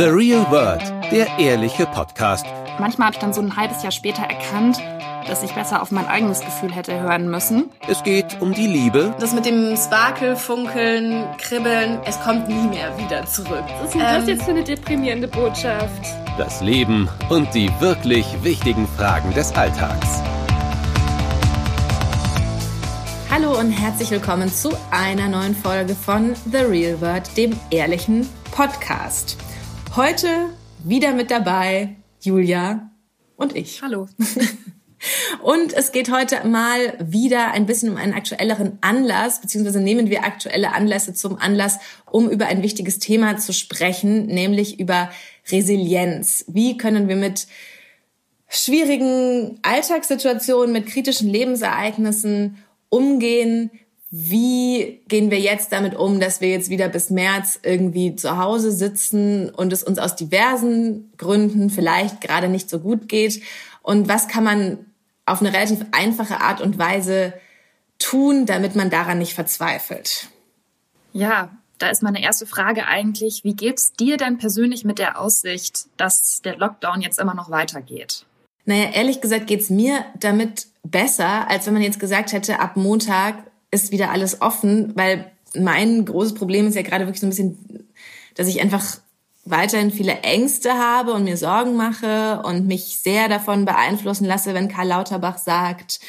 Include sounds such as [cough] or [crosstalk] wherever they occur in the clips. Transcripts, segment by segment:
The Real World, der ehrliche Podcast. Manchmal habe ich dann so ein halbes Jahr später erkannt, dass ich besser auf mein eigenes Gefühl hätte hören müssen. Es geht um die Liebe. Das mit dem Sparkel, Funkeln, Kribbeln, es kommt nie mehr wieder zurück. Was ist denn das jetzt für eine deprimierende Botschaft? Das Leben und die wirklich wichtigen Fragen des Alltags. Hallo und herzlich willkommen zu einer neuen Folge von The Real World, dem ehrlichen Podcast. Heute wieder mit dabei Julia und ich. Hallo. [laughs] Und es geht heute mal wieder ein bisschen um einen aktuelleren Anlass, beziehungsweise nehmen wir aktuelle Anlässe zum Anlass, um über ein wichtiges Thema zu sprechen, nämlich über Resilienz. Wie können wir mit schwierigen Alltagssituationen, mit kritischen Lebensereignissen umgehen? Wie gehen wir jetzt damit um, dass wir jetzt wieder bis März irgendwie zu Hause sitzen und es uns aus diversen Gründen vielleicht gerade nicht so gut geht? Und was kann man auf eine relativ einfache Art und Weise tun, damit man daran nicht verzweifelt? Ja, da ist meine erste Frage eigentlich, wie geht's dir denn persönlich mit der Aussicht, dass der Lockdown jetzt immer noch weitergeht? Naja, ehrlich gesagt geht's mir damit besser, als wenn man jetzt gesagt hätte, ab Montag ist wieder alles offen, weil mein großes Problem ist ja gerade wirklich so ein bisschen, dass ich einfach weiterhin viele Ängste habe und mir Sorgen mache und mich sehr davon beeinflussen lasse, wenn Karl Lauterbach sagt,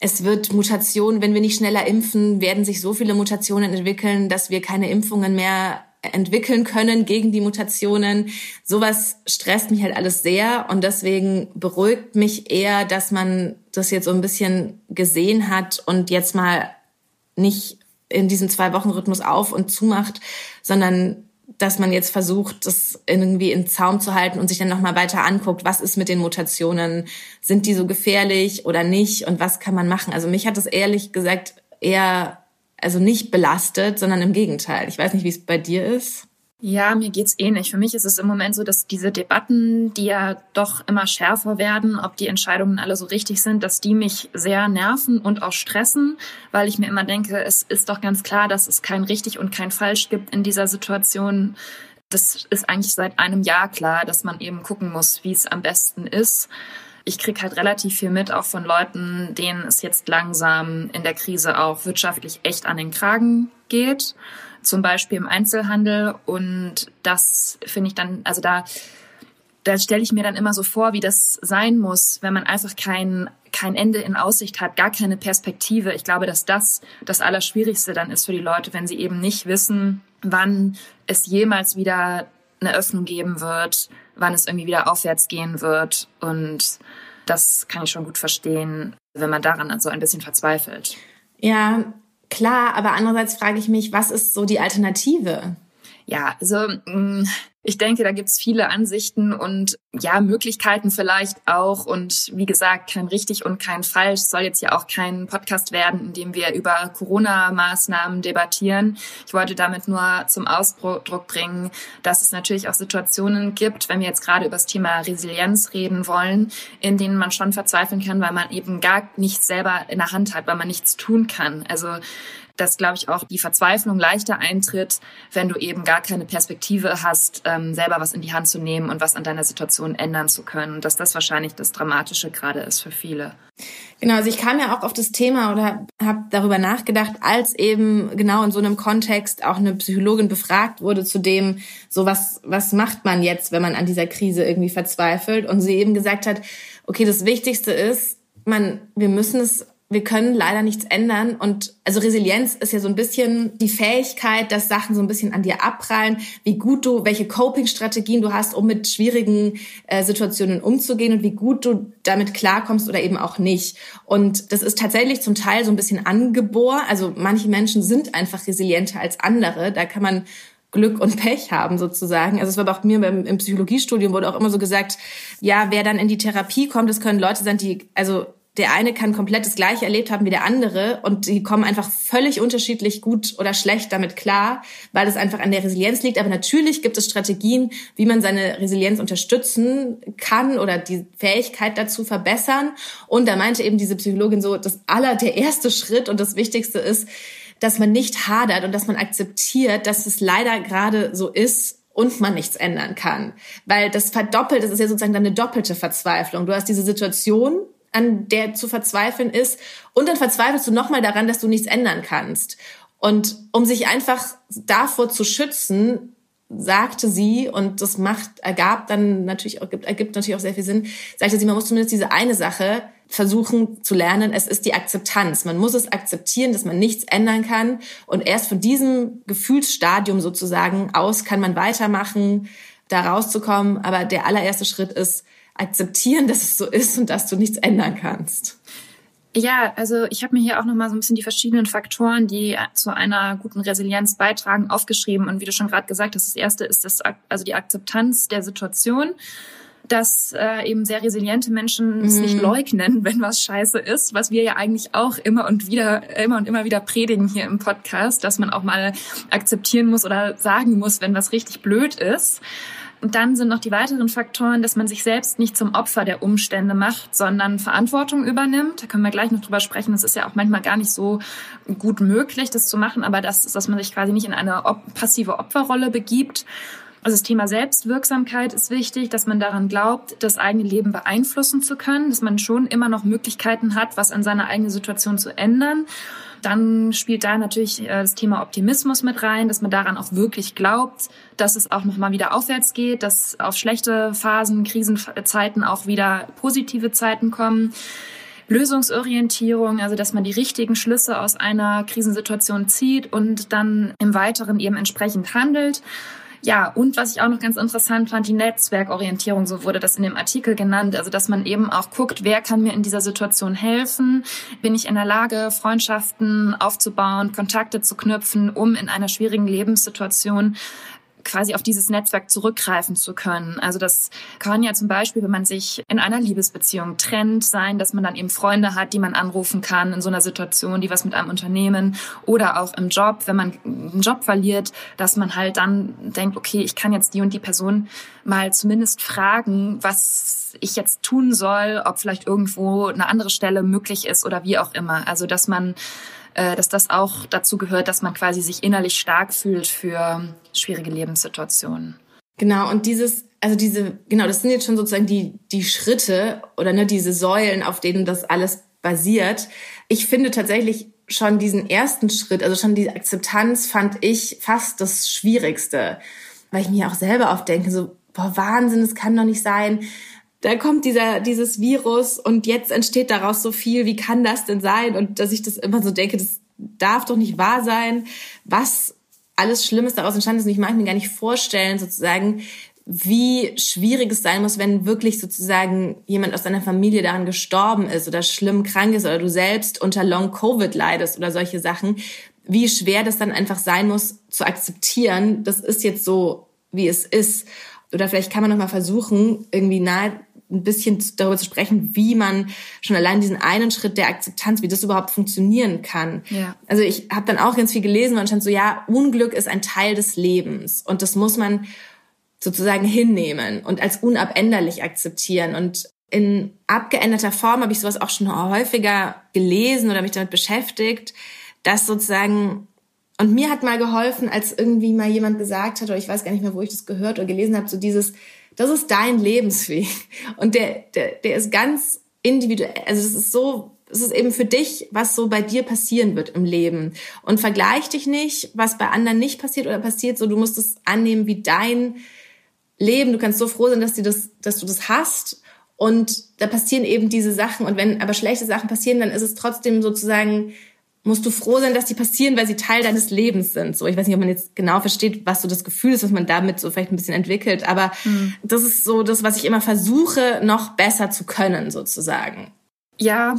es wird Mutationen, wenn wir nicht schneller impfen, werden sich so viele Mutationen entwickeln, dass wir keine Impfungen mehr entwickeln können gegen die Mutationen. Sowas stresst mich halt alles sehr und deswegen beruhigt mich eher, dass man das jetzt so ein bisschen gesehen hat und jetzt mal nicht in diesem Zwei-Wochen-Rhythmus auf und zumacht, sondern dass man jetzt versucht, das irgendwie in Zaum zu halten und sich dann nochmal weiter anguckt, was ist mit den Mutationen, sind die so gefährlich oder nicht und was kann man machen. Also mich hat es ehrlich gesagt eher, also nicht belastet, sondern im Gegenteil. Ich weiß nicht, wie es bei dir ist. Ja, mir geht's ähnlich. Für mich ist es im Moment so, dass diese Debatten, die ja doch immer schärfer werden, ob die Entscheidungen alle so richtig sind, dass die mich sehr nerven und auch stressen, weil ich mir immer denke, es ist doch ganz klar, dass es kein richtig und kein falsch gibt in dieser Situation. Das ist eigentlich seit einem Jahr klar, dass man eben gucken muss, wie es am besten ist. Ich krieg halt relativ viel mit, auch von Leuten, denen es jetzt langsam in der Krise auch wirtschaftlich echt an den Kragen geht zum Beispiel im Einzelhandel. Und das finde ich dann, also da, da stelle ich mir dann immer so vor, wie das sein muss, wenn man einfach kein, kein Ende in Aussicht hat, gar keine Perspektive. Ich glaube, dass das das Allerschwierigste dann ist für die Leute, wenn sie eben nicht wissen, wann es jemals wieder eine Öffnung geben wird, wann es irgendwie wieder aufwärts gehen wird. Und das kann ich schon gut verstehen, wenn man daran so ein bisschen verzweifelt. Ja, klar, aber andererseits frage ich mich, was ist so die Alternative? Ja, also mm, ich denke, da gibt's viele Ansichten und ja, Möglichkeiten vielleicht auch. Und wie gesagt, kein richtig und kein falsch. Soll jetzt ja auch kein Podcast werden, in dem wir über Corona-Maßnahmen debattieren. Ich wollte damit nur zum Ausdruck bringen, dass es natürlich auch Situationen gibt, wenn wir jetzt gerade über das Thema Resilienz reden wollen, in denen man schon verzweifeln kann, weil man eben gar nichts selber in der Hand hat, weil man nichts tun kann. Also dass, glaube ich, auch die Verzweiflung leichter eintritt, wenn du eben gar keine Perspektive hast, ähm, selber was in die Hand zu nehmen und was an deiner Situation ändern zu können. Und dass das wahrscheinlich das Dramatische gerade ist für viele. Genau, also ich kam ja auch auf das Thema oder habe darüber nachgedacht, als eben genau in so einem Kontext auch eine Psychologin befragt wurde zu dem, so was, was macht man jetzt, wenn man an dieser Krise irgendwie verzweifelt? Und sie eben gesagt hat, okay, das Wichtigste ist, man, wir müssen es wir können leider nichts ändern. Und also Resilienz ist ja so ein bisschen die Fähigkeit, dass Sachen so ein bisschen an dir abprallen, wie gut du, welche Coping-Strategien du hast, um mit schwierigen äh, Situationen umzugehen und wie gut du damit klarkommst oder eben auch nicht. Und das ist tatsächlich zum Teil so ein bisschen angeboren. Also manche Menschen sind einfach resilienter als andere. Da kann man Glück und Pech haben sozusagen. Also es war auch mir beim, im Psychologiestudium wurde auch immer so gesagt, ja, wer dann in die Therapie kommt, das können Leute sein, die also der eine kann komplett das gleiche erlebt haben wie der andere und die kommen einfach völlig unterschiedlich gut oder schlecht damit klar, weil es einfach an der Resilienz liegt. Aber natürlich gibt es Strategien, wie man seine Resilienz unterstützen kann oder die Fähigkeit dazu verbessern. Und da meinte eben diese Psychologin so, das aller, der erste Schritt und das Wichtigste ist, dass man nicht hadert und dass man akzeptiert, dass es leider gerade so ist und man nichts ändern kann. Weil das verdoppelt, das ist ja sozusagen dann eine doppelte Verzweiflung. Du hast diese Situation, an der zu verzweifeln ist, und dann verzweifelst du nochmal daran, dass du nichts ändern kannst. Und um sich einfach davor zu schützen, sagte sie, und das macht, ergab dann natürlich ergibt, ergibt natürlich auch sehr viel Sinn, sagte sie, man muss zumindest diese eine Sache versuchen zu lernen. Es ist die Akzeptanz. Man muss es akzeptieren, dass man nichts ändern kann. Und erst von diesem Gefühlsstadium sozusagen aus kann man weitermachen, da rauszukommen. Aber der allererste Schritt ist, akzeptieren, dass es so ist und dass du nichts ändern kannst. Ja, also ich habe mir hier auch noch mal so ein bisschen die verschiedenen Faktoren, die zu einer guten Resilienz beitragen, aufgeschrieben. Und wie du schon gerade gesagt hast, das erste ist das, also die Akzeptanz der Situation dass äh, eben sehr resiliente Menschen mhm. es nicht leugnen, wenn was scheiße ist, was wir ja eigentlich auch immer und wieder, immer und immer wieder predigen hier im Podcast, dass man auch mal akzeptieren muss oder sagen muss, wenn was richtig blöd ist. Und dann sind noch die weiteren Faktoren, dass man sich selbst nicht zum Opfer der Umstände macht, sondern Verantwortung übernimmt. Da können wir gleich noch drüber sprechen. Das ist ja auch manchmal gar nicht so gut möglich, das zu machen, aber das ist, dass man sich quasi nicht in eine passive Opferrolle begibt also das Thema Selbstwirksamkeit ist wichtig, dass man daran glaubt, das eigene Leben beeinflussen zu können, dass man schon immer noch Möglichkeiten hat, was an seiner eigenen Situation zu ändern. Dann spielt da natürlich äh, das Thema Optimismus mit rein, dass man daran auch wirklich glaubt, dass es auch nochmal wieder aufwärts geht, dass auf schlechte Phasen, Krisenzeiten auch wieder positive Zeiten kommen. Lösungsorientierung, also dass man die richtigen Schlüsse aus einer Krisensituation zieht und dann im Weiteren eben entsprechend handelt. Ja, und was ich auch noch ganz interessant fand, die Netzwerkorientierung, so wurde das in dem Artikel genannt. Also, dass man eben auch guckt, wer kann mir in dieser Situation helfen? Bin ich in der Lage, Freundschaften aufzubauen, Kontakte zu knüpfen, um in einer schwierigen Lebenssituation quasi auf dieses Netzwerk zurückgreifen zu können. Also das kann ja zum Beispiel, wenn man sich in einer Liebesbeziehung trennt, sein, dass man dann eben Freunde hat, die man anrufen kann in so einer Situation, die was mit einem Unternehmen oder auch im Job, wenn man einen Job verliert, dass man halt dann denkt, okay, ich kann jetzt die und die Person mal zumindest fragen, was ich jetzt tun soll, ob vielleicht irgendwo eine andere Stelle möglich ist oder wie auch immer. Also dass man äh, dass das auch dazu gehört, dass man quasi sich innerlich stark fühlt für schwierige Lebenssituationen. Genau, und dieses, also diese, genau, das sind jetzt schon sozusagen die, die Schritte oder ne, diese Säulen, auf denen das alles basiert. Ich finde tatsächlich schon diesen ersten Schritt, also schon die Akzeptanz fand ich fast das Schwierigste, weil ich mir auch selber oft denke, so, boah, Wahnsinn, das kann doch nicht sein da kommt dieser, dieses Virus und jetzt entsteht daraus so viel, wie kann das denn sein? Und dass ich das immer so denke, das darf doch nicht wahr sein, was alles Schlimmes daraus entstanden ist. Und ich mag mir gar nicht vorstellen, sozusagen, wie schwierig es sein muss, wenn wirklich sozusagen jemand aus deiner Familie daran gestorben ist oder schlimm krank ist oder du selbst unter Long Covid leidest oder solche Sachen, wie schwer das dann einfach sein muss zu akzeptieren, das ist jetzt so, wie es ist. Oder vielleicht kann man noch mal versuchen, irgendwie nahe ein bisschen darüber zu sprechen, wie man schon allein diesen einen Schritt der Akzeptanz, wie das überhaupt funktionieren kann. Ja. Also ich habe dann auch ganz viel gelesen und stand so, ja, Unglück ist ein Teil des Lebens und das muss man sozusagen hinnehmen und als unabänderlich akzeptieren. Und in abgeänderter Form habe ich sowas auch schon häufiger gelesen oder mich damit beschäftigt, dass sozusagen und mir hat mal geholfen, als irgendwie mal jemand gesagt hat, oder ich weiß gar nicht mehr, wo ich das gehört oder gelesen habe, so dieses, das ist dein Lebensweg. Und der, der, der ist ganz individuell. Also das ist so, es ist eben für dich, was so bei dir passieren wird im Leben. Und vergleich dich nicht, was bei anderen nicht passiert oder passiert, so du musst es annehmen wie dein Leben. Du kannst so froh sein, dass, dir das, dass du das hast. Und da passieren eben diese Sachen. Und wenn aber schlechte Sachen passieren, dann ist es trotzdem sozusagen musst du froh sein, dass die passieren, weil sie Teil deines Lebens sind. So, ich weiß nicht, ob man jetzt genau versteht, was so das Gefühl ist, was man damit so vielleicht ein bisschen entwickelt, aber mhm. das ist so das, was ich immer versuche, noch besser zu können, sozusagen. Ja,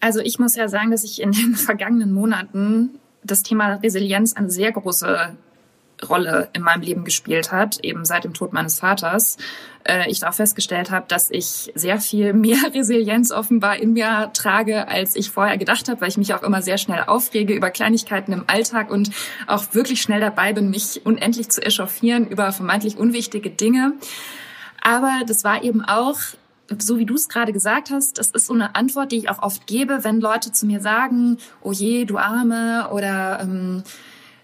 also ich muss ja sagen, dass ich in den [laughs] vergangenen Monaten das Thema Resilienz eine sehr große Rolle in meinem Leben gespielt hat, eben seit dem Tod meines Vaters, äh, ich auch festgestellt habe, dass ich sehr viel [laughs] mehr Resilienz offenbar in mir trage, als ich vorher gedacht habe, weil ich mich auch immer sehr schnell aufrege über Kleinigkeiten im Alltag und auch wirklich schnell dabei bin, mich unendlich zu echauffieren über vermeintlich unwichtige Dinge. Aber das war eben auch so wie du es gerade gesagt hast, das ist so eine Antwort, die ich auch oft gebe, wenn Leute zu mir sagen, oh je, du Arme oder ähm,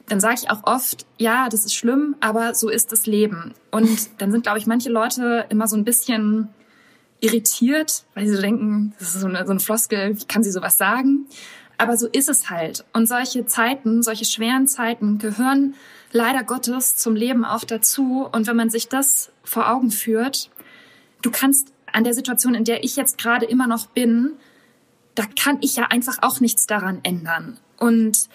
dann sage ich auch oft, ja, das ist schlimm, aber so ist das Leben. Und [laughs] dann sind, glaube ich, manche Leute immer so ein bisschen irritiert, weil sie so denken, das ist so eine, so eine Floskel, wie kann sie sowas sagen? Aber so ist es halt. Und solche Zeiten, solche schweren Zeiten gehören leider Gottes zum Leben auch dazu. Und wenn man sich das vor Augen führt, du kannst an der Situation, in der ich jetzt gerade immer noch bin, da kann ich ja einfach auch nichts daran ändern. Und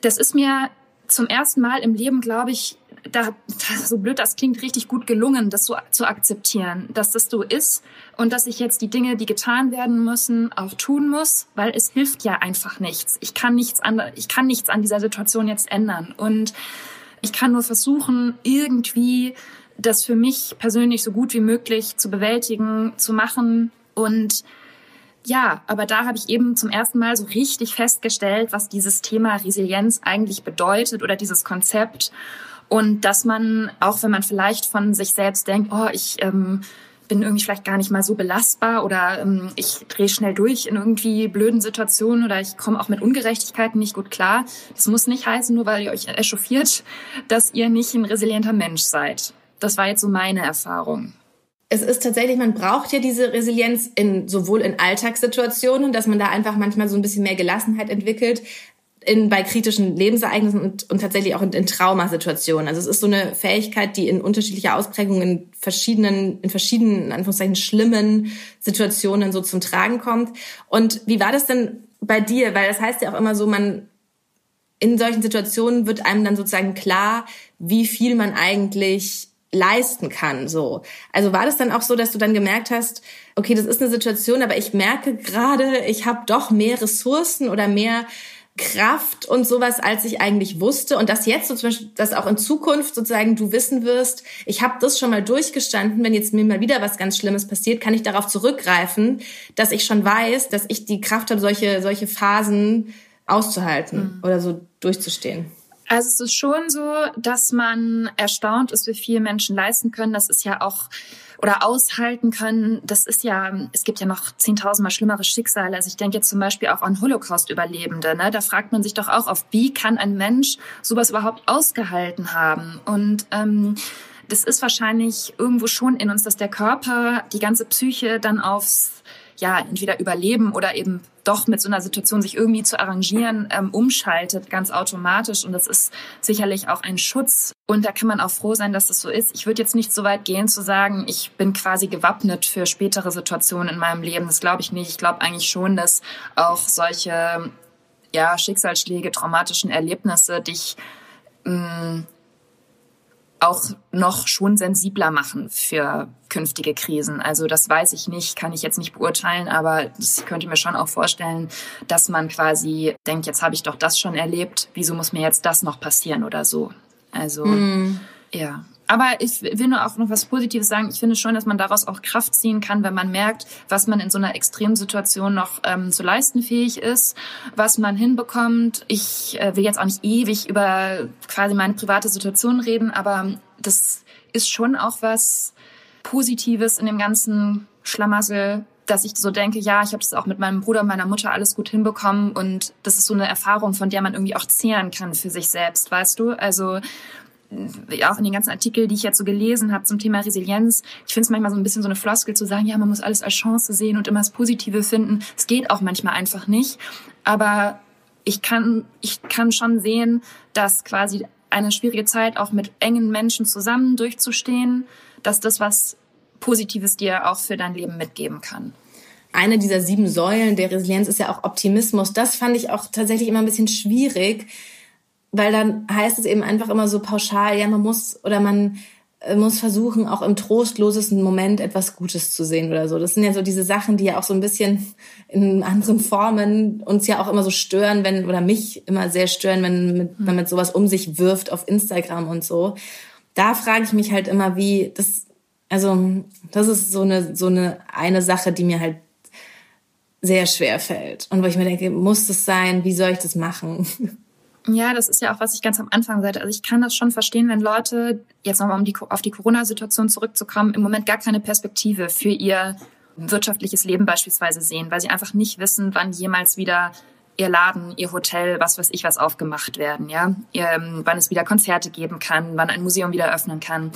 das ist mir zum ersten Mal im Leben, glaube ich, da, so blöd das klingt, richtig gut gelungen, das so zu akzeptieren, dass das so ist und dass ich jetzt die Dinge, die getan werden müssen, auch tun muss, weil es hilft ja einfach nichts. Ich kann nichts an, ich kann nichts an dieser Situation jetzt ändern und ich kann nur versuchen, irgendwie das für mich persönlich so gut wie möglich zu bewältigen, zu machen und ja, aber da habe ich eben zum ersten Mal so richtig festgestellt, was dieses Thema Resilienz eigentlich bedeutet oder dieses Konzept. Und dass man, auch wenn man vielleicht von sich selbst denkt, oh, ich ähm, bin irgendwie vielleicht gar nicht mal so belastbar oder ähm, ich drehe schnell durch in irgendwie blöden Situationen oder ich komme auch mit Ungerechtigkeiten nicht gut klar. Das muss nicht heißen, nur weil ihr euch echauffiert, dass ihr nicht ein resilienter Mensch seid. Das war jetzt so meine Erfahrung es ist tatsächlich, man braucht ja diese Resilienz in sowohl in Alltagssituationen, dass man da einfach manchmal so ein bisschen mehr Gelassenheit entwickelt, in, bei kritischen Lebensereignissen und, und tatsächlich auch in, in Traumasituationen. Also es ist so eine Fähigkeit, die in unterschiedlicher Ausprägung in verschiedenen, in verschiedenen, in Anführungszeichen, schlimmen Situationen so zum Tragen kommt. Und wie war das denn bei dir? Weil das heißt ja auch immer so, man, in solchen Situationen wird einem dann sozusagen klar, wie viel man eigentlich leisten kann, so. Also war das dann auch so, dass du dann gemerkt hast, okay, das ist eine Situation, aber ich merke gerade, ich habe doch mehr Ressourcen oder mehr Kraft und sowas, als ich eigentlich wusste. Und dass jetzt so zum Beispiel, dass auch in Zukunft sozusagen du wissen wirst, ich habe das schon mal durchgestanden, wenn jetzt mir mal wieder was ganz Schlimmes passiert, kann ich darauf zurückgreifen, dass ich schon weiß, dass ich die Kraft habe, solche, solche Phasen auszuhalten mhm. oder so durchzustehen. Also es ist schon so, dass man erstaunt ist, wie viel Menschen leisten können. Das ist ja auch oder aushalten können. Das ist ja, es gibt ja noch zehntausendmal schlimmere Schicksale. Also ich denke jetzt zum Beispiel auch an Holocaust-Überlebende. Ne? Da fragt man sich doch auch auf, wie kann ein Mensch sowas überhaupt ausgehalten haben? Und ähm, das ist wahrscheinlich irgendwo schon in uns, dass der Körper, die ganze Psyche dann aufs ja, entweder überleben oder eben doch mit so einer Situation sich irgendwie zu arrangieren, ähm, umschaltet, ganz automatisch. Und das ist sicherlich auch ein Schutz. Und da kann man auch froh sein, dass das so ist. Ich würde jetzt nicht so weit gehen zu sagen, ich bin quasi gewappnet für spätere Situationen in meinem Leben. Das glaube ich nicht. Ich glaube eigentlich schon, dass auch solche ja, Schicksalsschläge, traumatischen Erlebnisse dich mh, mm, auch noch schon sensibler machen für künftige Krisen. Also das weiß ich nicht, kann ich jetzt nicht beurteilen, aber das könnte mir schon auch vorstellen, dass man quasi denkt, jetzt habe ich doch das schon erlebt, wieso muss mir jetzt das noch passieren oder so. Also mm. Ja. Aber ich will nur auch noch was Positives sagen. Ich finde schon, dass man daraus auch Kraft ziehen kann, wenn man merkt, was man in so einer Extremsituation noch ähm, zu leisten fähig ist, was man hinbekommt. Ich äh, will jetzt auch nicht ewig über quasi meine private Situation reden, aber das ist schon auch was Positives in dem ganzen Schlamassel, dass ich so denke, ja, ich habe das auch mit meinem Bruder und meiner Mutter alles gut hinbekommen und das ist so eine Erfahrung, von der man irgendwie auch zehren kann für sich selbst, weißt du? Also auch in den ganzen Artikeln, die ich jetzt so gelesen habe zum Thema Resilienz, ich finde es manchmal so ein bisschen so eine Floskel zu sagen, ja, man muss alles als Chance sehen und immer das Positive finden. Es geht auch manchmal einfach nicht. Aber ich kann, ich kann schon sehen, dass quasi eine schwierige Zeit auch mit engen Menschen zusammen durchzustehen, dass das was Positives dir auch für dein Leben mitgeben kann eine dieser sieben Säulen der Resilienz ist ja auch Optimismus. Das fand ich auch tatsächlich immer ein bisschen schwierig, weil dann heißt es eben einfach immer so pauschal, ja, man muss oder man äh, muss versuchen, auch im trostlosesten Moment etwas Gutes zu sehen oder so. Das sind ja so diese Sachen, die ja auch so ein bisschen in anderen Formen uns ja auch immer so stören, wenn, oder mich immer sehr stören, wenn mit, man mit sowas um sich wirft auf Instagram und so. Da frage ich mich halt immer, wie, das, also, das ist so eine, so eine, eine Sache, die mir halt sehr schwer fällt. Und wo ich mir denke, muss das sein? Wie soll ich das machen? [laughs] Ja, das ist ja auch, was ich ganz am Anfang sagte. Also ich kann das schon verstehen, wenn Leute, jetzt nochmal um die, auf die Corona-Situation zurückzukommen, im Moment gar keine Perspektive für ihr wirtschaftliches Leben beispielsweise sehen, weil sie einfach nicht wissen, wann jemals wieder ihr Laden, ihr Hotel, was weiß ich was aufgemacht werden, ja, ähm, wann es wieder Konzerte geben kann, wann ein Museum wieder öffnen kann.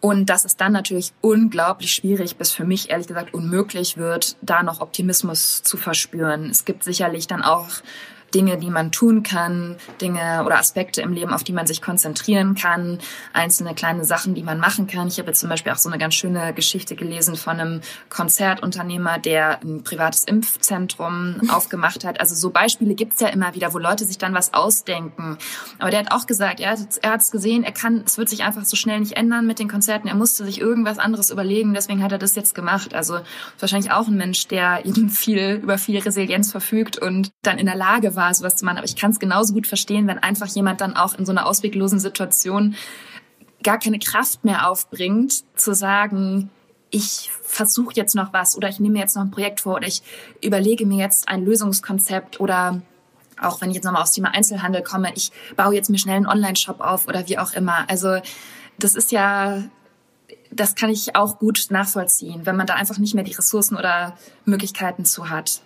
Und dass es dann natürlich unglaublich schwierig bis für mich ehrlich gesagt unmöglich wird, da noch Optimismus zu verspüren. Es gibt sicherlich dann auch Dinge, die man tun kann, Dinge oder Aspekte im Leben, auf die man sich konzentrieren kann, einzelne kleine Sachen, die man machen kann. Ich habe jetzt zum Beispiel auch so eine ganz schöne Geschichte gelesen von einem Konzertunternehmer, der ein privates Impfzentrum [laughs] aufgemacht hat. Also so Beispiele gibt's ja immer wieder, wo Leute sich dann was ausdenken. Aber der hat auch gesagt, er hat es gesehen, er kann, es wird sich einfach so schnell nicht ändern mit den Konzerten. Er musste sich irgendwas anderes überlegen, deswegen hat er das jetzt gemacht. Also wahrscheinlich auch ein Mensch, der eben [laughs] viel über viel Resilienz verfügt und dann in der Lage war, war, sowas zu machen. Aber ich kann es genauso gut verstehen, wenn einfach jemand dann auch in so einer ausweglosen Situation gar keine Kraft mehr aufbringt, zu sagen, ich versuche jetzt noch was oder ich nehme mir jetzt noch ein Projekt vor oder ich überlege mir jetzt ein Lösungskonzept oder auch wenn ich jetzt nochmal aufs Thema Einzelhandel komme, ich baue jetzt mir schnell einen Online-Shop auf oder wie auch immer. Also das ist ja, das kann ich auch gut nachvollziehen, wenn man da einfach nicht mehr die Ressourcen oder Möglichkeiten zu hat.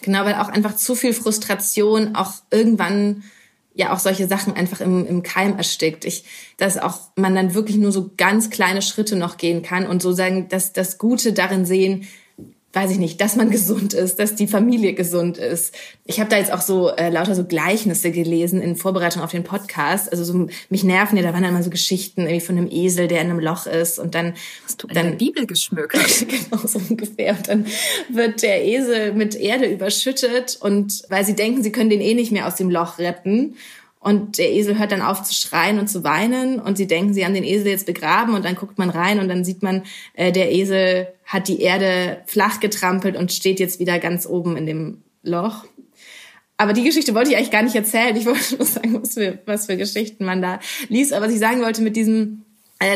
Genau, weil auch einfach zu viel Frustration auch irgendwann ja auch solche Sachen einfach im, im Keim erstickt. Ich, dass auch man dann wirklich nur so ganz kleine Schritte noch gehen kann und so sagen, dass das Gute darin sehen, weiß ich nicht, dass man [laughs] gesund ist, dass die Familie gesund ist. Ich habe da jetzt auch so äh, lauter so Gleichnisse gelesen in Vorbereitung auf den Podcast. Also so mich nerven ja, da waren dann immer so Geschichten irgendwie von einem Esel, der in einem Loch ist und dann Hast du dann eine Bibel geschmückt. [laughs] genau so ungefähr und dann wird der Esel mit Erde überschüttet und weil sie denken, sie können den eh nicht mehr aus dem Loch retten und der Esel hört dann auf zu schreien und zu weinen und sie denken, sie haben den Esel jetzt begraben und dann guckt man rein und dann sieht man, äh, der Esel hat die Erde flach getrampelt und steht jetzt wieder ganz oben in dem Loch. Aber die Geschichte wollte ich eigentlich gar nicht erzählen. Ich wollte nur sagen, was für, was für Geschichten man da liest. Aber was ich sagen wollte mit diesem,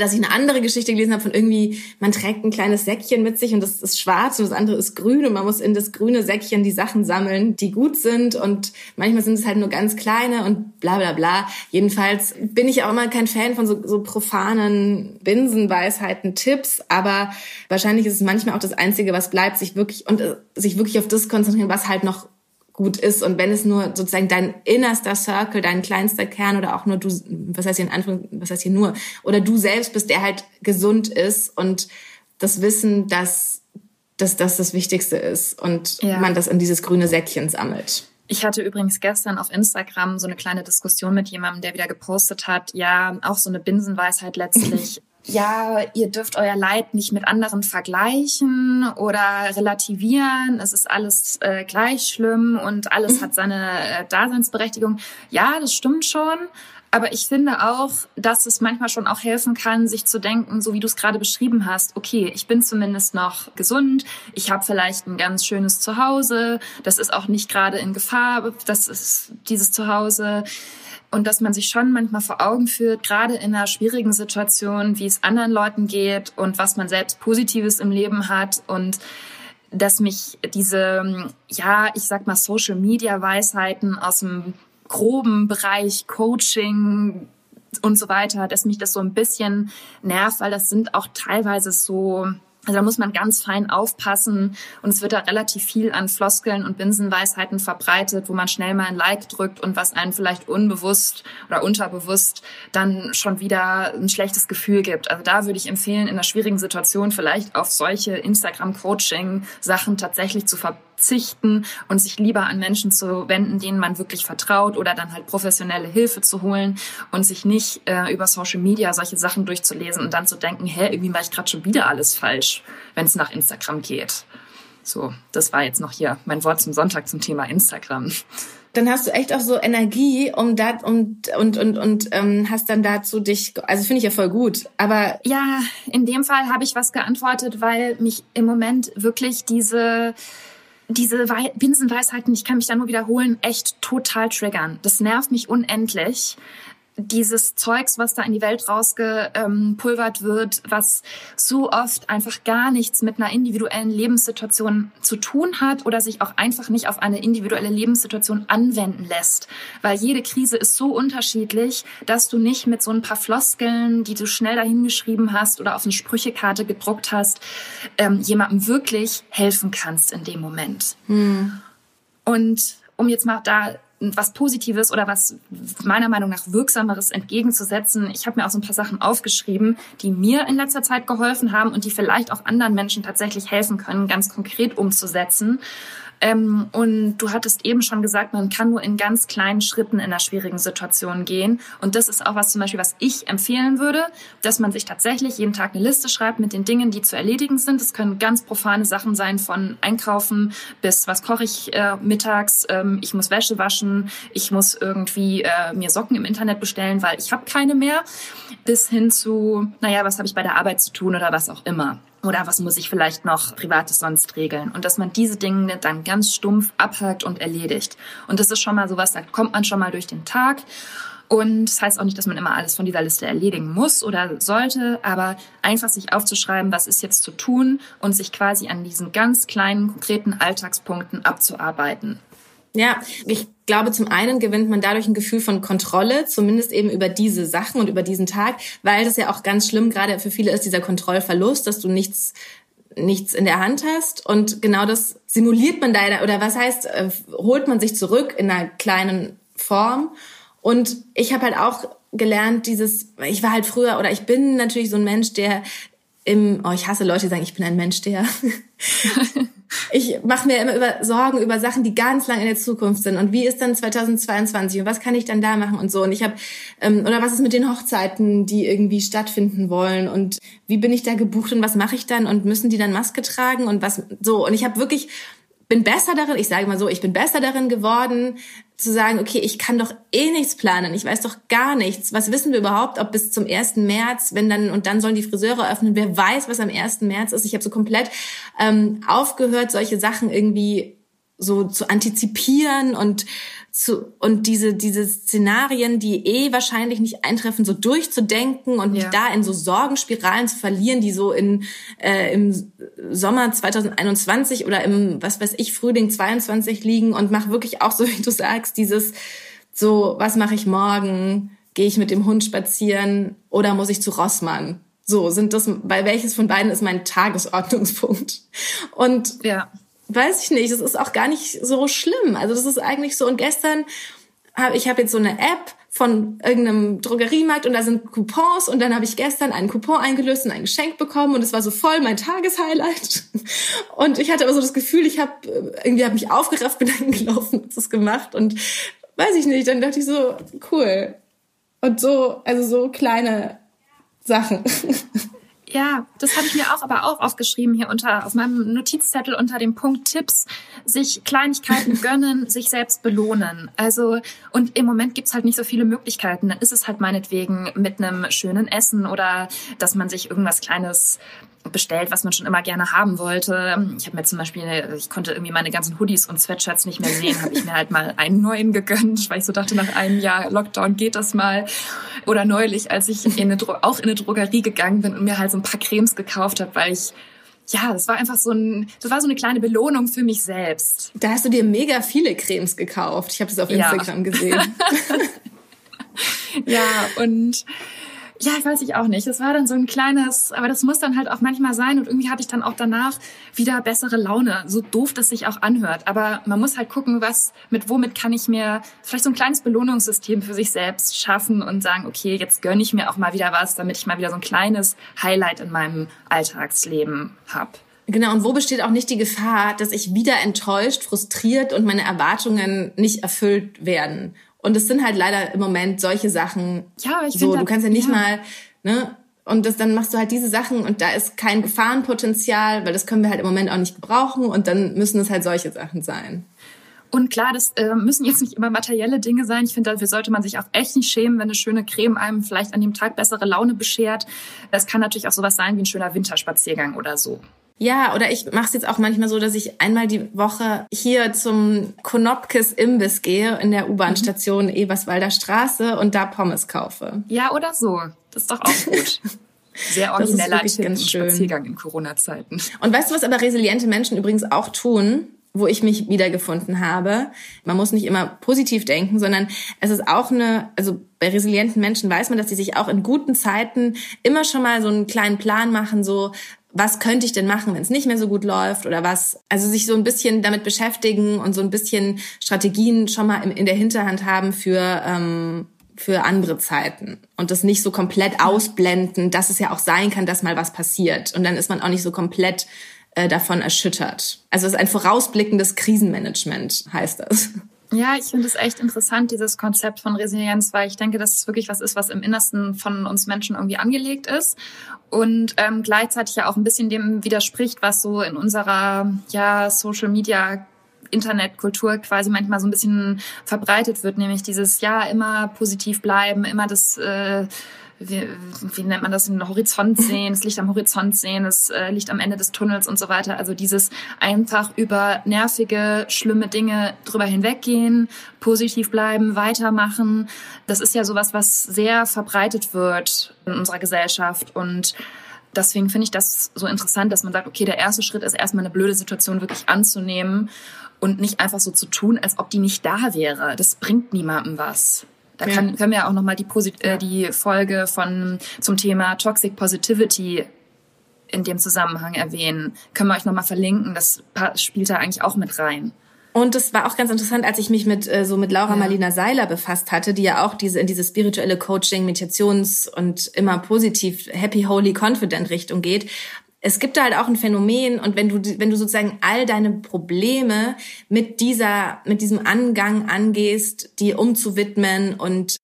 dass ich eine andere Geschichte gelesen habe von irgendwie, man trägt ein kleines Säckchen mit sich und das ist schwarz und das andere ist grün und man muss in das grüne Säckchen die Sachen sammeln, die gut sind und manchmal sind es halt nur ganz kleine und bla bla bla. Jedenfalls bin ich auch immer kein Fan von so, so profanen Binsenweisheiten, Tipps, aber wahrscheinlich ist es manchmal auch das Einzige, was bleibt, sich wirklich und äh, sich wirklich auf das konzentrieren, was halt noch gut ist. Und wenn es nur sozusagen dein innerster Circle, dein kleinster Kern oder auch nur du, was heißt hier in Anführung, was heißt hier nur, oder du selbst bist, der halt gesund ist und das Wissen, dass, dass das das Wichtigste ist und ja. man das in dieses grüne Säckchen sammelt. Ich hatte übrigens gestern auf Instagram so eine kleine Diskussion mit jemandem, der wieder gepostet hat, ja, auch so eine Binsenweisheit letztlich. [laughs] ja, ihr dürft euer Leid nicht mit anderen vergleichen oder relativieren. Es ist alles äh, gleich schlimm und alles hat seine äh, Daseinsberechtigung. Ja, das stimmt schon. Aber ich finde auch, dass es manchmal schon auch helfen kann, sich zu denken, so wie du es gerade beschrieben hast, okay, ich bin zumindest noch gesund, ich habe vielleicht ein ganz schönes Zuhause, das ist auch nicht gerade in Gefahr, das ist dieses Zuhause und dass man sich schon manchmal vor Augen führt, gerade in einer schwierigen Situation, wie es anderen Leuten geht und was man selbst Positives im Leben hat. Und dass mich diese, ja, ich sag mal Social Media Weisheiten aus dem groben Bereich Coaching und so weiter, dass mich das so ein bisschen nervt, weil das sind auch teilweise so also da muss man ganz fein aufpassen und es wird da relativ viel an Floskeln und Binsenweisheiten verbreitet, wo man schnell mal ein Like drückt und was einen vielleicht unbewusst oder unterbewusst dann schon wieder ein schlechtes Gefühl gibt. Also da würde ich empfehlen, in einer schwierigen Situation vielleicht auf solche Instagram-Coaching-Sachen tatsächlich zu ver verzichten und sich lieber an Menschen zu wenden, denen man wirklich vertraut oder dann halt professionelle Hilfe zu holen und sich nicht äh, über Social Media solche Sachen durchzulesen und dann zu denken, hä, irgendwie war ich gerade schon wieder alles falsch, wenn es nach Instagram geht. So, das war jetzt noch hier mein Wort zum Sonntag zum Thema Instagram dann hast du echt auch so Energie um dat und und und und ähm, hast dann dazu dich also finde ich ja voll gut aber ja in dem Fall habe ich was geantwortet weil mich im Moment wirklich diese diese Binsenweisheiten, ich kann mich da nur wiederholen, echt total triggern. Das nervt mich unendlich, dieses Zeugs, was da in die Welt rausgepulvert wird, was so oft einfach gar nichts mit einer individuellen Lebenssituation zu tun hat oder sich auch einfach nicht auf eine individuelle Lebenssituation anwenden lässt. Weil jede Krise ist so unterschiedlich, dass du nicht mit so ein paar Floskeln, die du schnell dahingeschrieben hast oder auf eine Sprüchekarte gedruckt hast, ähm, jemandem wirklich helfen kannst in dem Moment. Hm. Und um jetzt mal da was Positives oder was meiner Meinung nach Wirksameres entgegenzusetzen. Ich habe mir auch so ein paar Sachen aufgeschrieben, die mir in letzter Zeit geholfen haben und die vielleicht auch anderen Menschen tatsächlich helfen können, ganz konkret umzusetzen. Ähm, und du hattest eben schon gesagt, man kann nur in ganz kleinen Schritten in einer schwierigen Situation gehen. Und das ist auch was zum Beispiel, was ich empfehlen würde, dass man sich tatsächlich jeden Tag eine Liste schreibt mit den Dingen, die zu erledigen sind. Es können ganz profane Sachen sein, von Einkaufen bis was koche ich äh, mittags, ähm, ich muss Wäsche waschen, ich muss irgendwie äh, mir Socken im Internet bestellen, weil ich habe keine mehr, bis hin zu, naja, was habe ich bei der Arbeit zu tun oder was auch immer. Oder was muss ich vielleicht noch Privates sonst regeln? Und dass man diese Dinge dann ganz stumpf abhakt und erledigt. Und das ist schon mal sowas, da kommt man schon mal durch den Tag. Und das heißt auch nicht, dass man immer alles von dieser Liste erledigen muss oder sollte, aber einfach sich aufzuschreiben, was ist jetzt zu tun und sich quasi an diesen ganz kleinen, konkreten Alltagspunkten abzuarbeiten. Ja, ich glaube, zum einen gewinnt man dadurch ein Gefühl von Kontrolle, zumindest eben über diese Sachen und über diesen Tag, weil das ja auch ganz schlimm gerade für viele ist, dieser Kontrollverlust, dass du nichts nichts in der Hand hast. Und genau das simuliert man da oder was heißt äh, holt man sich zurück in einer kleinen Form? Und ich habe halt auch gelernt dieses ich war halt früher oder ich bin natürlich so ein Mensch der im oh ich hasse Leute die sagen ich bin ein Mensch der [laughs] [laughs] ich mache mir immer über Sorgen über Sachen, die ganz lang in der Zukunft sind. Und wie ist dann 2022 und was kann ich dann da machen und so. Und ich habe ähm, oder was ist mit den Hochzeiten, die irgendwie stattfinden wollen und wie bin ich da gebucht und was mache ich dann und müssen die dann Maske tragen und was so. Und ich habe wirklich bin besser darin, ich sage mal so, ich bin besser darin geworden, zu sagen, okay, ich kann doch eh nichts planen, ich weiß doch gar nichts. Was wissen wir überhaupt, ob bis zum 1. März, wenn dann, und dann sollen die Friseure öffnen, wer weiß, was am 1. März ist. Ich habe so komplett ähm, aufgehört, solche Sachen irgendwie so zu antizipieren und zu, und diese, diese Szenarien, die eh wahrscheinlich nicht eintreffen, so durchzudenken und ja. da in so Sorgenspiralen zu verlieren, die so in, äh, im Sommer 2021 oder im, was weiß ich, Frühling 22 liegen und mach wirklich auch so, [laughs] wie du sagst, dieses, so, was mache ich morgen? Gehe ich mit dem Hund spazieren oder muss ich zu Rossmann? So, sind das, bei welches von beiden ist mein Tagesordnungspunkt? Und ja weiß ich nicht, es ist auch gar nicht so schlimm. Also das ist eigentlich so. Und gestern habe ich habe jetzt so eine App von irgendeinem Drogeriemarkt und da sind Coupons und dann habe ich gestern einen Coupon eingelöst und ein Geschenk bekommen und es war so voll mein Tageshighlight. [laughs] Und ich hatte aber so das Gefühl, ich habe irgendwie habe mich aufgerafft, bin [laughs] dann gelaufen und das gemacht und weiß ich nicht, dann dachte ich so cool. Und so, also so kleine Sachen. [laughs] Ja, das habe ich mir auch aber auch aufgeschrieben hier unter auf meinem Notizzettel unter dem Punkt Tipps, sich Kleinigkeiten [laughs] gönnen, sich selbst belohnen. Also und im Moment gibt's halt nicht so viele Möglichkeiten. Dann ist es halt meinetwegen mit einem schönen Essen oder dass man sich irgendwas Kleines bestellt, was man schon immer gerne haben wollte. Ich habe mir zum Beispiel, ich konnte irgendwie meine ganzen Hoodies und Sweatshirts nicht mehr sehen, habe ich mir halt mal einen neuen gegönnt, weil ich so dachte, nach einem Jahr Lockdown geht das mal. Oder neulich, als ich in eine, auch in eine Drogerie gegangen bin und mir halt so ein paar Cremes gekauft habe, weil ich ja, das war einfach so ein, das war so eine kleine Belohnung für mich selbst. Da hast du dir mega viele Cremes gekauft. Ich habe das auf Instagram ja. gesehen. [laughs] ja, und ja, ich weiß ich auch nicht. Es war dann so ein kleines, aber das muss dann halt auch manchmal sein und irgendwie hatte ich dann auch danach wieder bessere Laune, so doof das sich auch anhört. Aber man muss halt gucken, was, mit womit kann ich mir vielleicht so ein kleines Belohnungssystem für sich selbst schaffen und sagen, okay, jetzt gönne ich mir auch mal wieder was, damit ich mal wieder so ein kleines Highlight in meinem Alltagsleben habe. Genau, und wo besteht auch nicht die Gefahr, dass ich wieder enttäuscht, frustriert und meine Erwartungen nicht erfüllt werden? Und es sind halt leider im Moment solche Sachen. Ja, ich so, du kannst ja nicht ja. mal, ne? Und das, dann machst du halt diese Sachen und da ist kein Gefahrenpotenzial, weil das können wir halt im Moment auch nicht gebrauchen und dann müssen es halt solche Sachen sein. Und klar, das äh, müssen jetzt nicht immer materielle Dinge sein. Ich finde, dafür sollte man sich auch echt nicht schämen, wenn eine schöne Creme einem vielleicht an dem Tag bessere Laune beschert. Es kann natürlich auch sowas sein wie ein schöner Winterspaziergang oder so. Ja, oder ich mache es jetzt auch manchmal so, dass ich einmal die Woche hier zum Konopkes Imbiss gehe in der U-Bahn-Station mhm. Eberswalder Straße und da Pommes kaufe. Ja, oder so. Das ist doch auch [laughs] gut. Sehr origineller Tipp ganz schön. Spaziergang in Corona-Zeiten. Und weißt du, was aber resiliente Menschen übrigens auch tun? wo ich mich wiedergefunden habe. Man muss nicht immer positiv denken, sondern es ist auch eine, also bei resilienten Menschen weiß man, dass sie sich auch in guten Zeiten immer schon mal so einen kleinen Plan machen, so was könnte ich denn machen, wenn es nicht mehr so gut läuft oder was, also sich so ein bisschen damit beschäftigen und so ein bisschen Strategien schon mal in der Hinterhand haben für, ähm, für andere Zeiten und das nicht so komplett ausblenden, dass es ja auch sein kann, dass mal was passiert und dann ist man auch nicht so komplett äh, davon erschüttert. Also es ist ein vorausblickendes Krisenmanagement, heißt das. Ja, ich finde es echt interessant, dieses Konzept von Resilienz, weil ich denke, dass es wirklich was ist, was im Innersten von uns Menschen irgendwie angelegt ist und ähm, gleichzeitig ja auch ein bisschen dem widerspricht, was so in unserer ja Social Media Internetkultur quasi manchmal so ein bisschen verbreitet wird, nämlich dieses ja immer positiv bleiben, immer das äh, wie, wie nennt man das, den Horizont sehen, das Licht am Horizont sehen, das äh, Licht am Ende des Tunnels und so weiter. Also dieses einfach über nervige, schlimme Dinge drüber hinweggehen, positiv bleiben, weitermachen. Das ist ja sowas, was sehr verbreitet wird in unserer Gesellschaft und Deswegen finde ich das so interessant, dass man sagt, okay, der erste Schritt ist erstmal eine blöde Situation wirklich anzunehmen und nicht einfach so zu tun, als ob die nicht da wäre. Das bringt niemandem was. Da kann, ja. können wir auch nochmal die, äh, die Folge von, zum Thema Toxic Positivity in dem Zusammenhang erwähnen. Können wir euch nochmal verlinken. Das spielt da eigentlich auch mit rein. Und es war auch ganz interessant, als ich mich mit äh, so mit Laura ja. Marlina Seiler befasst hatte, die ja auch diese in diese spirituelle Coaching, Meditations und immer positiv Happy Holy Confident Richtung geht es gibt da halt auch ein Phänomen und wenn du wenn du sozusagen all deine Probleme mit dieser mit diesem Angang angehst, die umzuwidmen und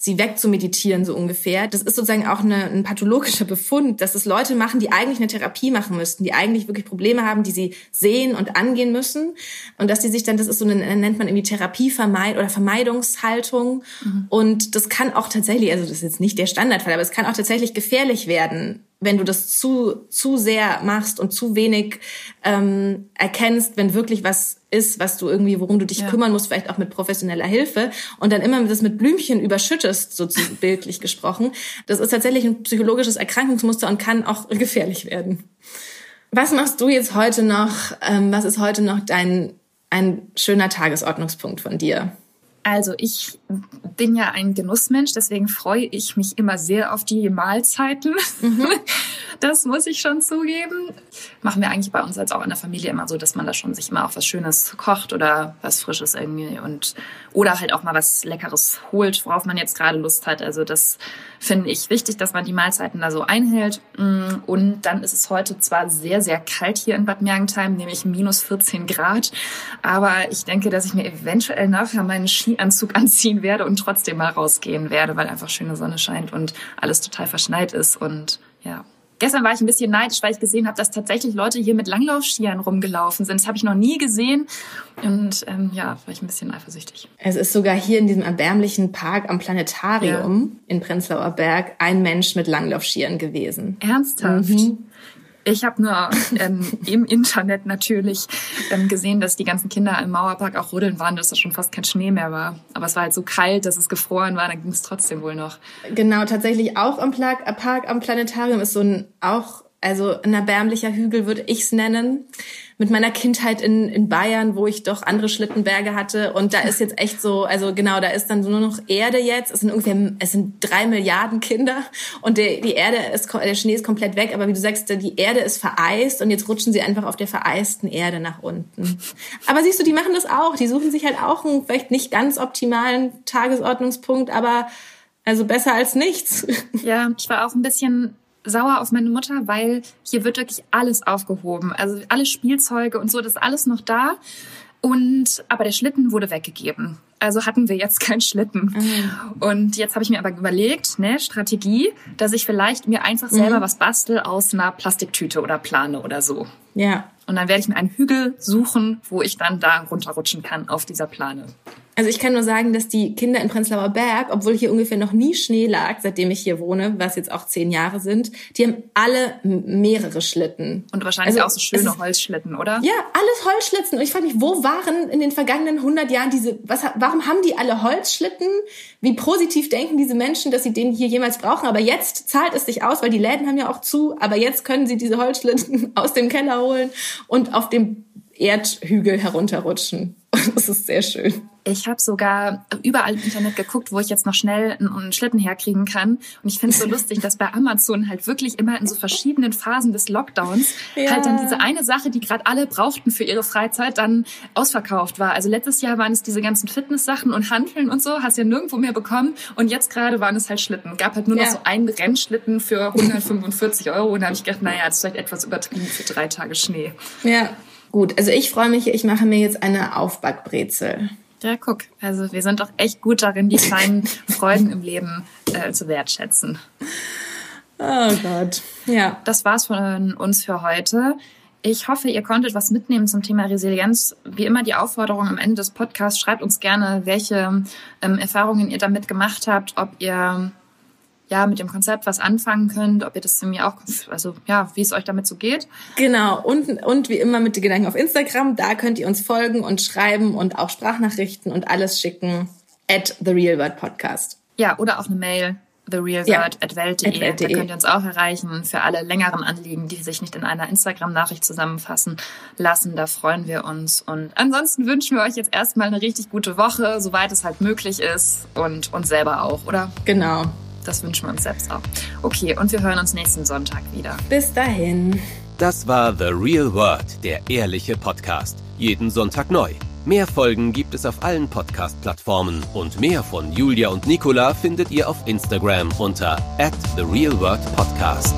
sie wegzumeditieren so ungefähr, das ist sozusagen auch eine, ein pathologischer Befund, dass es Leute machen, die eigentlich eine Therapie machen müssten, die eigentlich wirklich Probleme haben, die sie sehen und angehen müssen. Und dass die sich dann das ist so eine nennt man irgendwie Therapievermeid oder Vermeidungshaltung. Mhm. und das kann auch tatsächlich, also das ist jetzt nicht der Standardfall, aber es kann auch tatsächlich gefährlich werden, wenn du das zu, zu sehr machst und zu wenig ähm, erkennst, wenn wirklich was ist, was du irgendwie, worum du dich ja. kümmern musst, vielleicht auch mit professioneller Hilfe und dann immer das mit Blümchen überschüttest, so [laughs] bildlich gesprochen. Das ist tatsächlich ein psychologisches Erkrankungsmuster und kann auch [laughs] gefährlich werden. Was machst du jetzt heute noch? Ähm, was ist heute noch dein ein schöner Tagesordnungspunkt von dir? Also ich bin ja ein Genussmensch, deswegen freue ich mich immer sehr auf die Mahlzeiten. Mhm. [laughs] Das muss ich schon zugeben. Machen wir eigentlich bei uns als auch in der Familie immer so, dass man da schon sich immer auch was Schönes kocht oder was Frisches irgendwie und oder halt auch mal was Leckeres holt, worauf man jetzt gerade Lust hat. Also das finde ich wichtig, dass man die Mahlzeiten da so einhält. Mm, und dann ist es heute zwar sehr, sehr kalt hier in Bad Mergentheim, nämlich minus 14 Grad, aber ich denke, dass ich mir eventuell nachher meinen Skianzug anziehen werde und trotzdem mal rausgehen werde, weil einfach schöne Sonne scheint und alles total verschneit ist und ja. Gestern war ich ein bisschen neidisch, weil ich gesehen habe, dass tatsächlich Leute hier mit Langlaufskiern rumgelaufen sind. Das habe ich noch nie gesehen. Und ähm, ja, war ich ein bisschen eifersüchtig. Es ist sogar hier in diesem erbärmlichen Park am Planetarium ja. in Prenzlauer Berg ein Mensch mit Langlaufskiern gewesen. Ernsthaft? Mhm. Ich habe nur ähm, im Internet natürlich ähm, gesehen, dass die ganzen Kinder im Mauerpark auch ruddeln waren, dass da schon fast kein Schnee mehr war. Aber es war halt so kalt, dass es gefroren war, dann ging es trotzdem wohl noch. Genau, tatsächlich auch am Park, Park am Planetarium ist so ein auch also ein erbärmlicher Hügel würde ich's nennen mit meiner Kindheit in, in Bayern, wo ich doch andere Schlittenberge hatte. Und da ist jetzt echt so, also genau, da ist dann nur noch Erde jetzt. Es sind ungefähr, es sind drei Milliarden Kinder und der, die Erde ist, der Schnee ist komplett weg. Aber wie du sagst, die Erde ist vereist und jetzt rutschen sie einfach auf der vereisten Erde nach unten. Aber siehst du, die machen das auch. Die suchen sich halt auch einen vielleicht nicht ganz optimalen Tagesordnungspunkt, aber also besser als nichts. Ja, ich war auch ein bisschen sauer auf meine Mutter, weil hier wird wirklich alles aufgehoben. Also alle Spielzeuge und so, das ist alles noch da. Und aber der Schlitten wurde weggegeben. Also hatten wir jetzt [laughs] keinen Schlitten. Mhm. Und jetzt habe ich mir aber überlegt, ne, Strategie, dass ich vielleicht mir einfach selber mhm. was bastel aus einer Plastiktüte oder plane oder so. Ja. Und dann werde ich mir einen Hügel suchen, wo ich dann da runterrutschen kann auf dieser Plane. Also ich kann nur sagen, dass die Kinder in Prenzlauer Berg, obwohl hier ungefähr noch nie Schnee lag, seitdem ich hier wohne, was jetzt auch zehn Jahre sind, die haben alle mehrere Schlitten. Und wahrscheinlich also auch so schöne Holzschlitten, oder? Ja, alles Holzschlitten. Und ich frage mich, wo waren in den vergangenen 100 Jahren diese, was, warum haben die alle Holzschlitten? Wie positiv denken diese Menschen, dass sie den hier jemals brauchen? Aber jetzt zahlt es sich aus, weil die Läden haben ja auch zu. Aber jetzt können sie diese Holzschlitten [laughs] aus dem Keller holen und auf dem Erdhügel herunterrutschen. [laughs] Das ist sehr schön. Ich habe sogar überall im Internet geguckt, wo ich jetzt noch schnell einen, Schlitten herkriegen kann. Und ich finde es so [laughs] lustig, dass bei Amazon halt wirklich immer in so verschiedenen Phasen des Lockdowns ja. halt dann diese eine Sache, die gerade alle brauchten für ihre Freizeit, dann ausverkauft war. Also letztes Jahr waren es diese ganzen Fitness-Sachen und Handeln und so, hast ja nirgendwo mehr bekommen. Und jetzt gerade waren es halt Schlitten. Gab halt nur noch ja. so einen Rennschlitten für [laughs] 145 Euro. Und da habe ich gedacht, naja, das ist vielleicht etwas übertrieben für drei Tage Schnee. Ja. Gut, also ich freue mich, ich mache mir jetzt eine Aufbackbrezel. Ja, guck. Also wir sind doch echt gut darin, die [laughs] kleinen Freuden im Leben äh, zu wertschätzen. Oh Gott. Ja. Das war's von uns für heute. Ich hoffe, ihr konntet was mitnehmen zum Thema Resilienz. Wie immer die Aufforderung am Ende des Podcasts, schreibt uns gerne, welche ähm, Erfahrungen ihr damit gemacht habt, ob ihr ja, mit dem Konzept was anfangen könnt, ob ihr das mir auch, also ja, wie es euch damit so geht. Genau, und, und wie immer mit den Gedanken auf Instagram, da könnt ihr uns folgen und schreiben und auch Sprachnachrichten und alles schicken at The Real World Podcast. Ja, oder auch eine Mail, therealworld.welt.de. Ja, da könnt ihr uns auch erreichen für alle längeren Anliegen, die sich nicht in einer Instagram-Nachricht zusammenfassen lassen. Da freuen wir uns. Und ansonsten wünschen wir euch jetzt erstmal eine richtig gute Woche, soweit es halt möglich ist und uns selber auch, oder? Genau. Das wünschen wir uns selbst auch. Okay, und wir hören uns nächsten Sonntag wieder. Bis dahin. Das war The Real World, der ehrliche Podcast. Jeden Sonntag neu. Mehr Folgen gibt es auf allen Podcast-Plattformen und mehr von Julia und Nicola findet ihr auf Instagram unter at The Real World Podcast.